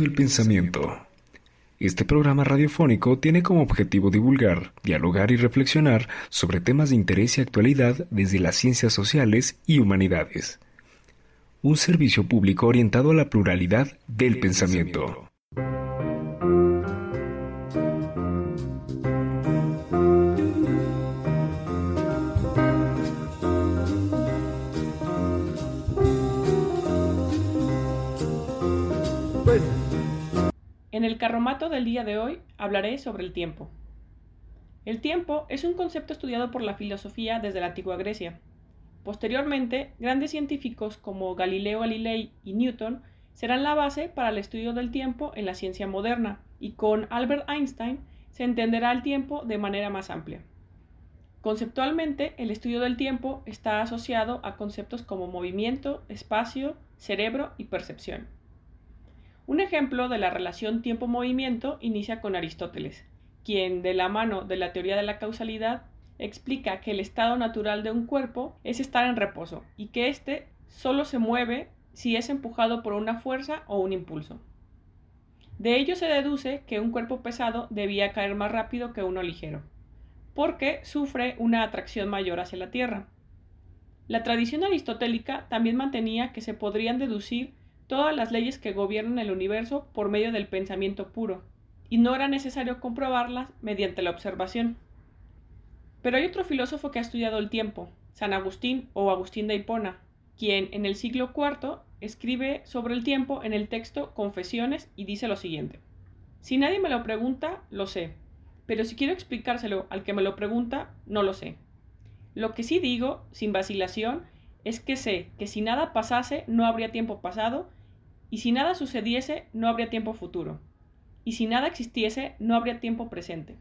Del pensamiento. Este programa radiofónico tiene como objetivo divulgar, dialogar y reflexionar sobre temas de interés y actualidad desde las ciencias sociales y humanidades. Un servicio público orientado a la pluralidad del, pensamiento. Carromato del día de hoy hablaré sobre el tiempo. El tiempo es un concepto estudiado por la filosofía desde la antigua Grecia. Posteriormente, grandes científicos como Galileo Galilei y Newton serán la base para el estudio del tiempo en la ciencia moderna, y con Albert Einstein se entenderá el tiempo de manera más amplia. Conceptualmente, el estudio del tiempo está asociado a conceptos como movimiento, espacio, cerebro y percepción. Un ejemplo de la relación tiempo-movimiento inicia con Aristóteles, quien, de la mano de la teoría de la causalidad, explica que el estado natural de un cuerpo es estar en reposo y que éste solo se mueve si es empujado por una fuerza o un impulso. De ello se deduce que un cuerpo pesado debía caer más rápido que uno ligero, porque sufre una atracción mayor hacia la Tierra. La tradición aristotélica también mantenía que se podrían deducir todas las leyes que gobiernan el universo por medio del pensamiento puro, y no era necesario comprobarlas mediante la observación. Pero hay otro filósofo que ha estudiado el tiempo, San Agustín o Agustín de Hipona, quien en el siglo IV escribe sobre el tiempo en el texto Confesiones y dice lo siguiente. Si nadie me lo pregunta, lo sé, pero si quiero explicárselo al que me lo pregunta, no lo sé. Lo que sí digo, sin vacilación, es que sé que si nada pasase, no habría tiempo pasado, y si nada sucediese, no habría tiempo futuro. Y si nada existiese, no habría tiempo presente.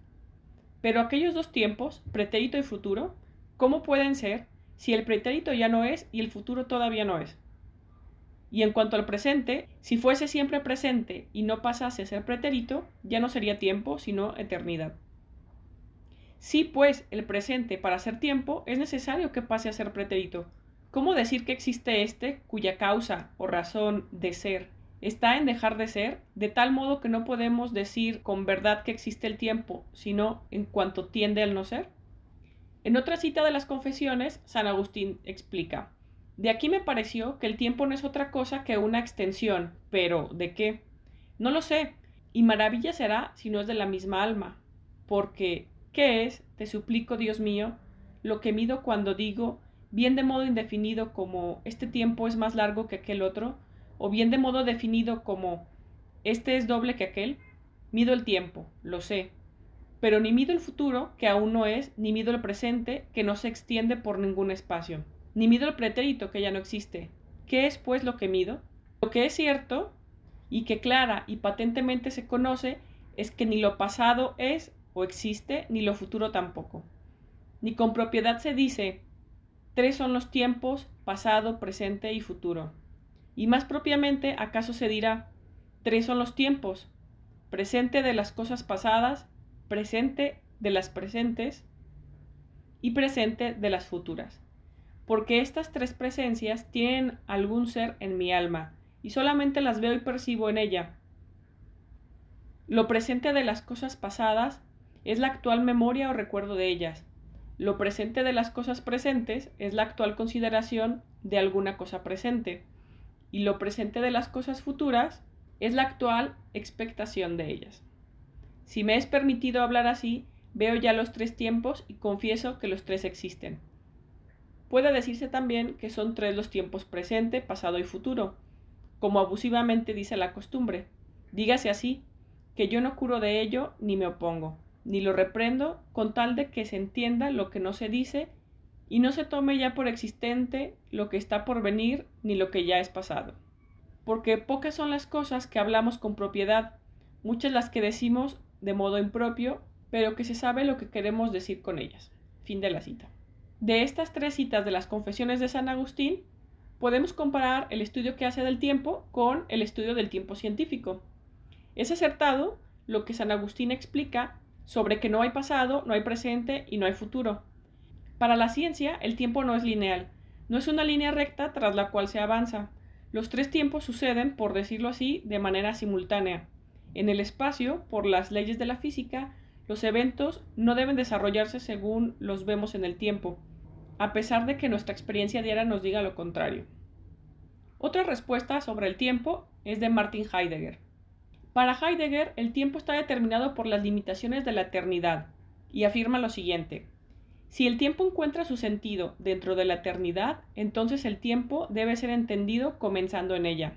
Pero aquellos dos tiempos, pretérito y futuro, ¿cómo pueden ser si el pretérito ya no es y el futuro todavía no es? Y en cuanto al presente, si fuese siempre presente y no pasase a ser pretérito, ya no sería tiempo, sino eternidad. Si pues el presente para ser tiempo es necesario que pase a ser pretérito, ¿Cómo decir que existe éste cuya causa o razón de ser está en dejar de ser, de tal modo que no podemos decir con verdad que existe el tiempo, sino en cuanto tiende al no ser? En otra cita de las confesiones, San Agustín explica, de aquí me pareció que el tiempo no es otra cosa que una extensión, pero ¿de qué? No lo sé, y maravilla será si no es de la misma alma, porque ¿qué es, te suplico, Dios mío, lo que mido cuando digo bien de modo indefinido como este tiempo es más largo que aquel otro, o bien de modo definido como este es doble que aquel, mido el tiempo, lo sé, pero ni mido el futuro, que aún no es, ni mido el presente, que no se extiende por ningún espacio, ni mido el pretérito, que ya no existe. ¿Qué es, pues, lo que mido? Lo que es cierto, y que clara y patentemente se conoce, es que ni lo pasado es o existe, ni lo futuro tampoco. Ni con propiedad se dice, Tres son los tiempos, pasado, presente y futuro. Y más propiamente, ¿acaso se dirá, tres son los tiempos, presente de las cosas pasadas, presente de las presentes y presente de las futuras? Porque estas tres presencias tienen algún ser en mi alma, y solamente las veo y percibo en ella. Lo presente de las cosas pasadas es la actual memoria o recuerdo de ellas, lo presente de las cosas presentes es la actual consideración de alguna cosa presente, y lo presente de las cosas futuras es la actual expectación de ellas. Si me es permitido hablar así, veo ya los tres tiempos y confieso que los tres existen. Puede decirse también que son tres los tiempos presente, pasado y futuro, como abusivamente dice la costumbre, Dígase así, que yo no curo de ello ni me opongo, ni lo reprendo con tal de que se entienda lo que no se dice y no se tome ya por existente lo que está por venir ni lo que ya es pasado. Porque pocas son las cosas que hablamos con propiedad, muchas las que decimos de modo impropio, pero que se sabe lo que queremos decir con ellas. Fin de la cita. De estas tres citas de las confesiones de San Agustín, podemos comparar el estudio que hace del tiempo con el estudio del tiempo científico. Es acertado lo que San Agustín explica sobre que no hay pasado, no hay presente y no hay futuro. Para la ciencia, el tiempo no es lineal, no es una línea recta tras la cual se avanza. Los tres tiempos suceden, por decirlo así, de manera simultánea. En el espacio, por las leyes de la física, los eventos no deben desarrollarse según los vemos en el tiempo, a pesar de que nuestra experiencia diaria nos diga lo contrario. Otra respuesta sobre el tiempo es de Martin Heidegger. Para Heidegger, el tiempo está determinado por las limitaciones de la eternidad, y afirma lo siguiente. Si el tiempo encuentra su sentido dentro de la eternidad, entonces el tiempo debe ser entendido comenzando en ella.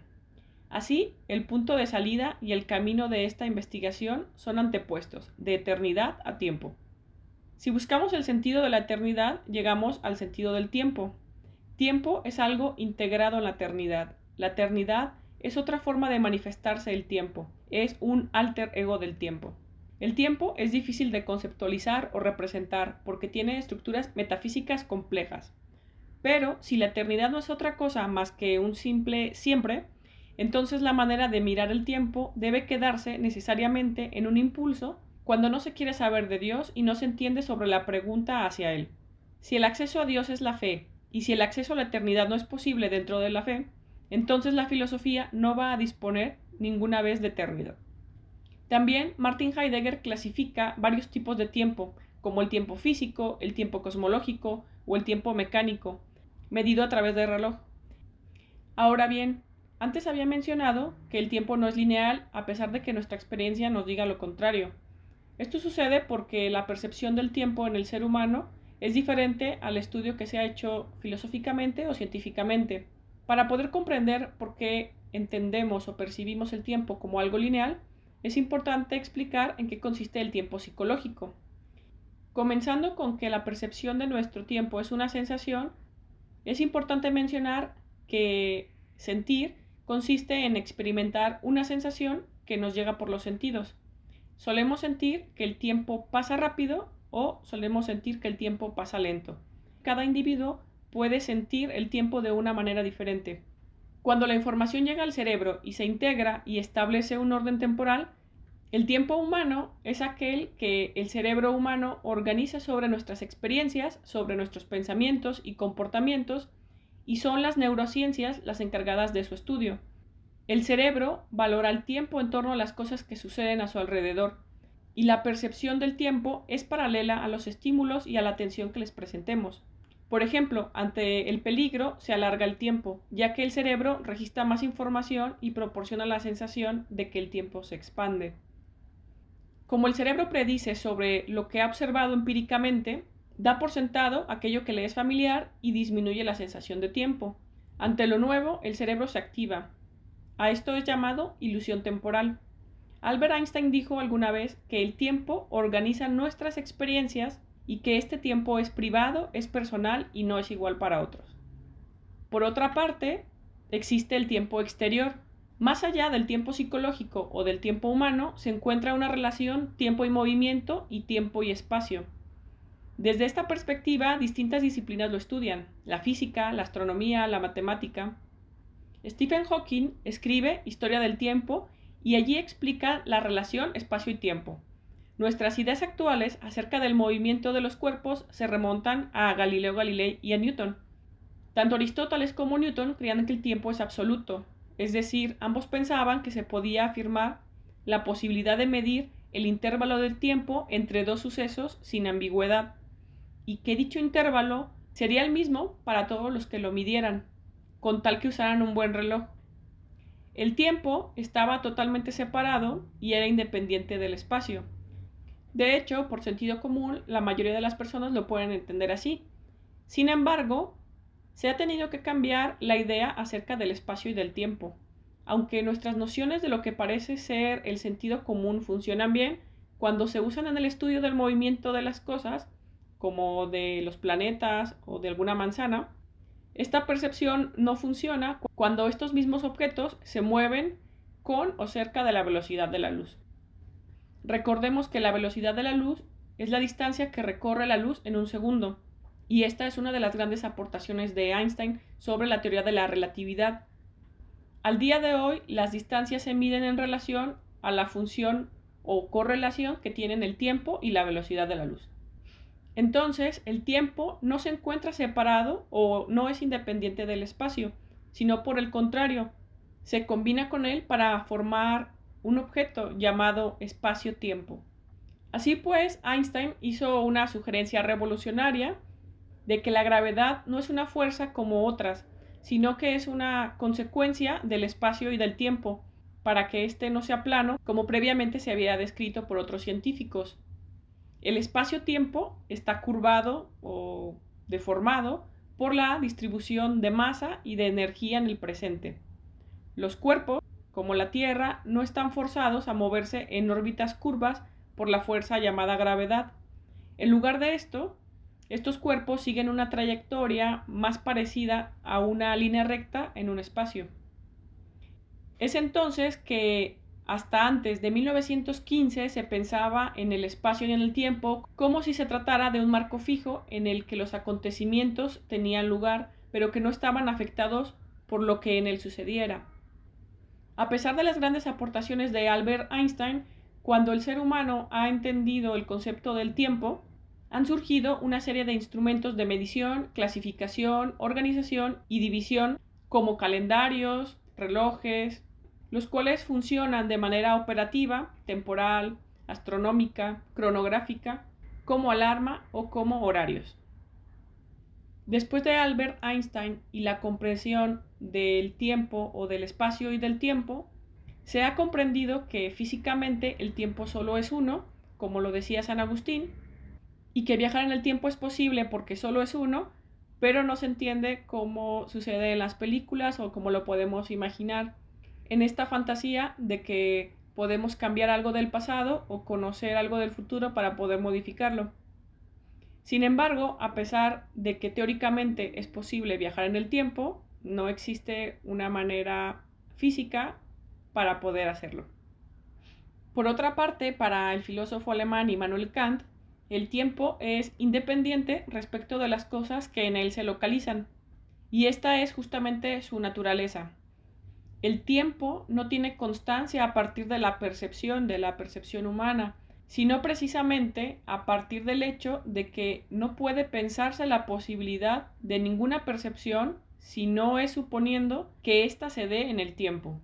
Así, el punto de salida y el camino de esta investigación son antepuestos, de eternidad a tiempo. Si buscamos el sentido de la eternidad, llegamos al sentido del tiempo. Tiempo es algo integrado en la eternidad. La eternidad es otra forma de manifestarse el tiempo, es un alter ego del tiempo. El tiempo es difícil de conceptualizar o representar porque tiene estructuras metafísicas complejas. Pero si la eternidad no es otra cosa más que un simple siempre, entonces la manera de mirar el tiempo debe quedarse necesariamente en un impulso cuando no se quiere saber de Dios y no se entiende sobre la pregunta hacia Él. Si el acceso a Dios es la fe, y si el acceso a la eternidad no es posible dentro de la fe, entonces la filosofía no va a disponer ninguna vez de eternidad. También Martin Heidegger clasifica varios tipos de tiempo, como el tiempo físico, el tiempo cosmológico o el tiempo mecánico, medido a través del reloj. Ahora bien, antes había mencionado que el tiempo no es lineal a pesar de que nuestra experiencia nos diga lo contrario. Esto sucede porque la percepción del tiempo en el ser humano es diferente al estudio que se ha hecho filosóficamente o científicamente. Para poder comprender por qué entendemos o percibimos el tiempo como algo lineal, es importante explicar en qué consiste el tiempo psicológico. Comenzando con que la percepción de nuestro tiempo es una sensación, es importante mencionar que sentir consiste en experimentar una sensación que nos llega por los sentidos. Solemos sentir que el tiempo pasa rápido o solemos sentir que el tiempo pasa lento. Cada individuo puede sentir el tiempo de una manera diferente. Cuando la información llega al cerebro y se integra y establece un orden temporal, el tiempo humano es aquel que el cerebro humano organiza sobre nuestras experiencias, sobre nuestros pensamientos y comportamientos, y son las neurociencias las encargadas de su estudio. El cerebro valora el tiempo en torno a las cosas que suceden a su alrededor, y la percepción del tiempo es paralela a los estímulos y a la atención que les presentemos. Por ejemplo, ante el peligro se alarga el tiempo, ya que el cerebro registra más información y proporciona la sensación de que el tiempo se expande. Como el cerebro predice sobre lo que ha observado empíricamente, da por sentado aquello que le es familiar y disminuye la sensación de tiempo. Ante lo nuevo, el cerebro se activa, a esto es llamado ilusión temporal. Albert Einstein dijo alguna vez que el tiempo organiza nuestras experiencias y que este tiempo es privado, es personal y no es igual para otros. Por otra parte, existe el tiempo exterior. Más allá del tiempo psicológico o del tiempo humano, se encuentra una relación tiempo y movimiento y tiempo y espacio. Desde esta perspectiva, distintas disciplinas lo estudian, la física, la astronomía, la matemática, Stephen Hawking escribe Historia del tiempo y allí explica la relación espacio y tiempo. Nuestras ideas actuales acerca del movimiento de los cuerpos se remontan a Galileo Galilei y a Newton. Tanto Aristóteles como Newton creían que el tiempo es absoluto, es decir, ambos pensaban que se podía afirmar la posibilidad de medir el intervalo del tiempo entre dos sucesos sin ambigüedad, y que dicho intervalo sería el mismo para todos los que lo midieran con tal que usaran un buen reloj. El tiempo estaba totalmente separado y era independiente del espacio. De hecho, por sentido común, la mayoría de las personas lo pueden entender así. Sin embargo, se ha tenido que cambiar la idea acerca del espacio y del tiempo. aunque nuestras nociones de lo que parece ser el sentido común funcionan bien, cuando se usan en el estudio del movimiento de las cosas, como de los planetas o de alguna manzana, esta percepción no funciona cuando estos mismos objetos se mueven con o cerca de la velocidad de la luz. Recordemos que la velocidad de la luz es la distancia que recorre la luz en un segundo, y esta es una de las grandes aportaciones de Einstein sobre la teoría de la relatividad. Al día de hoy, las distancias se miden en relación a la función o correlación que tienen el tiempo y la velocidad de la luz. Entonces, el tiempo no se encuentra separado o no es independiente del espacio, sino por el contrario, se combina con él para formar un objeto llamado espacio-tiempo. Así pues, Einstein hizo una sugerencia revolucionaria de que la gravedad no es una fuerza como otras, sino que es una consecuencia del espacio y del tiempo, para que éste no sea plano como previamente se había descrito por otros científicos. El espacio-tiempo está curvado o deformado por la distribución de masa y de energía en el presente. Los cuerpos, como la Tierra, no están forzados a moverse en órbitas curvas por la fuerza llamada gravedad. En lugar de esto, estos cuerpos siguen una trayectoria más parecida a una línea recta en un espacio. Es entonces que hasta antes de 1915 se pensaba en el espacio y en el tiempo como si se tratara de un marco fijo en el que los acontecimientos tenían lugar, pero que no estaban afectados por lo que en él sucediera. A pesar de las grandes aportaciones de Albert Einstein, cuando el ser humano ha entendido el concepto del tiempo, han surgido una serie de instrumentos de medición, clasificación, organización y división como calendarios, relojes, los cuales funcionan de manera operativa, temporal, astronómica, cronográfica, como alarma o como horarios. Después de Albert Einstein y la comprensión del tiempo o del espacio y del tiempo, se ha comprendido que físicamente el tiempo solo es uno, como lo decía San Agustín, y que viajar en el tiempo es posible porque solo es uno, pero no se entiende cómo sucede en las películas o cómo lo podemos imaginar en esta fantasía de que podemos cambiar algo del pasado o conocer algo del futuro para poder modificarlo. Sin embargo, a pesar de que teóricamente es posible viajar en el tiempo, no existe una manera física para poder hacerlo. Por otra parte, para el filósofo alemán Immanuel Kant, el tiempo es independiente respecto de las cosas que en él se localizan, y esta es justamente su naturaleza. El tiempo no tiene constancia a partir de la percepción, de la percepción humana, sino precisamente a partir del hecho de que no puede pensarse la posibilidad de ninguna percepción si no es suponiendo que ésta se dé en el tiempo.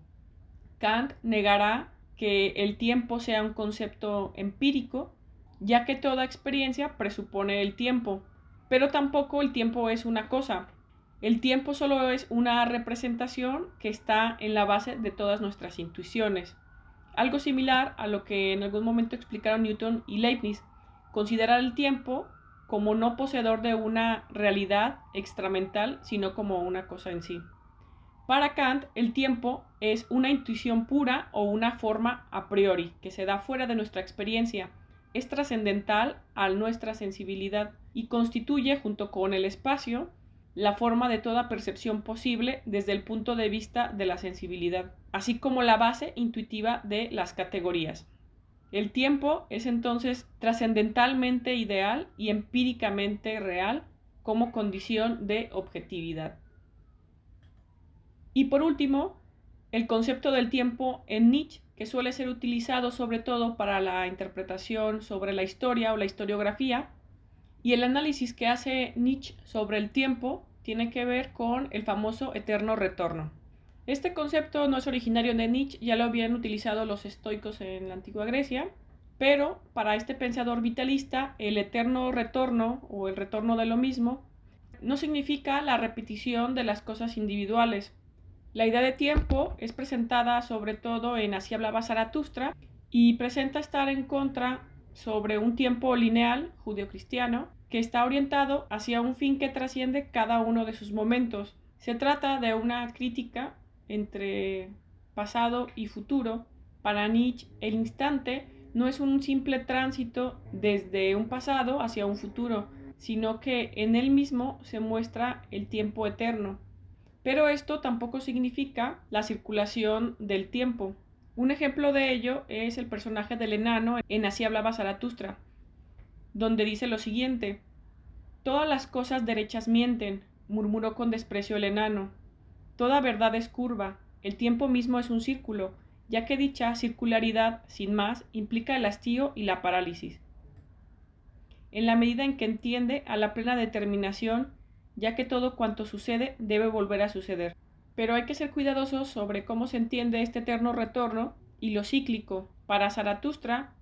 Kant negará que el tiempo sea un concepto empírico, ya que toda experiencia presupone el tiempo, pero tampoco el tiempo es una cosa, el tiempo solo es una representación que está en la base de todas nuestras intuiciones. Algo similar a lo que en algún momento explicaron Newton y Leibniz, considerar el tiempo como no poseedor de una realidad extramental, sino como una cosa en sí. Para Kant, el tiempo es una intuición pura o una forma a priori, que se da fuera de nuestra experiencia, es trascendental a nuestra sensibilidad y constituye, junto con el espacio, la forma de toda percepción posible desde el punto de vista de la sensibilidad, así como la base intuitiva de las categorías. El tiempo es entonces trascendentalmente ideal y empíricamente real como condición de objetividad. Y por último, el concepto del tiempo en Nietzsche, que suele ser utilizado sobre todo para la interpretación sobre la historia o la historiografía, y el análisis que hace Nietzsche sobre el tiempo tiene que ver con el famoso eterno retorno. Este concepto no es originario de Nietzsche, ya lo habían utilizado los estoicos en la antigua Grecia, pero para este pensador vitalista el eterno retorno o el retorno de lo mismo no significa la repetición de las cosas individuales. La idea de tiempo es presentada sobre todo en Así hablaba Zaratustra y presenta estar en contra sobre un tiempo lineal judeocristiano que está orientado hacia un fin que trasciende cada uno de sus momentos. Se trata de una crítica entre pasado y futuro, para Nietzsche el instante no es un simple tránsito desde un pasado hacia un futuro, sino que en él mismo se muestra el tiempo eterno. Pero esto tampoco significa la circulación del tiempo. Un ejemplo de ello es el personaje del enano en Así hablaba Zaratustra, donde dice lo siguiente Todas las cosas derechas mienten, murmuró con desprecio el enano. Toda verdad es curva, el tiempo mismo es un círculo, ya que dicha circularidad, sin más, implica el hastío y la parálisis. En la medida en que entiende a la plena determinación, ya que todo cuanto sucede debe volver a suceder. Pero hay que ser cuidadosos sobre cómo se entiende este eterno retorno y lo cíclico. Para Zaratustra,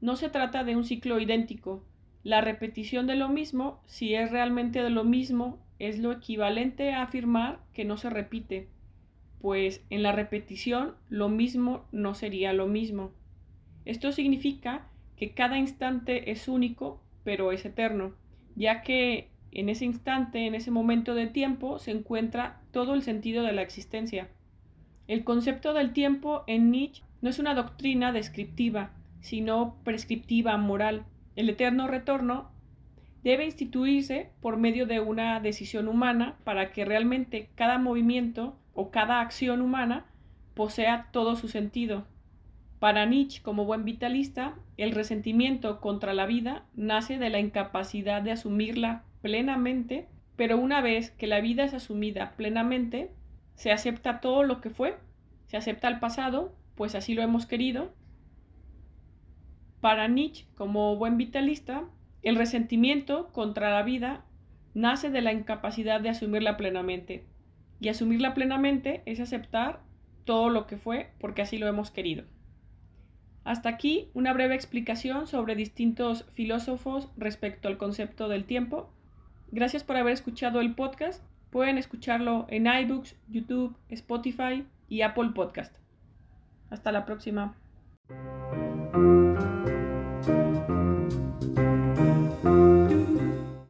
no se trata de un ciclo idéntico. La repetición de lo mismo, si es realmente de lo mismo, es lo equivalente a afirmar que no se repite pues en la repetición lo mismo no sería lo mismo. Esto significa que cada instante es único, pero es eterno, ya que en ese instante, en ese momento de tiempo, se encuentra todo el sentido de la existencia. El concepto del tiempo en Nietzsche no es una doctrina descriptiva, sino prescriptiva moral. El eterno retorno debe instituirse por medio de una decisión humana para que realmente cada movimiento o cada acción humana posea todo su sentido. Para Nietzsche, como buen vitalista, el resentimiento contra la vida nace de la incapacidad de asumirla plenamente, pero una vez que la vida es asumida plenamente, se acepta todo lo que fue, se acepta el pasado, pues así lo hemos querido. Para Nietzsche, como buen vitalista, el resentimiento contra la vida nace de la incapacidad de asumirla plenamente, y asumirla plenamente es aceptar todo lo que fue porque así lo hemos querido. Hasta aquí una breve explicación sobre distintos filósofos respecto al concepto del tiempo. Gracias por haber escuchado el podcast. Pueden escucharlo en iBooks, YouTube, Spotify y Apple Podcast. Hasta la próxima.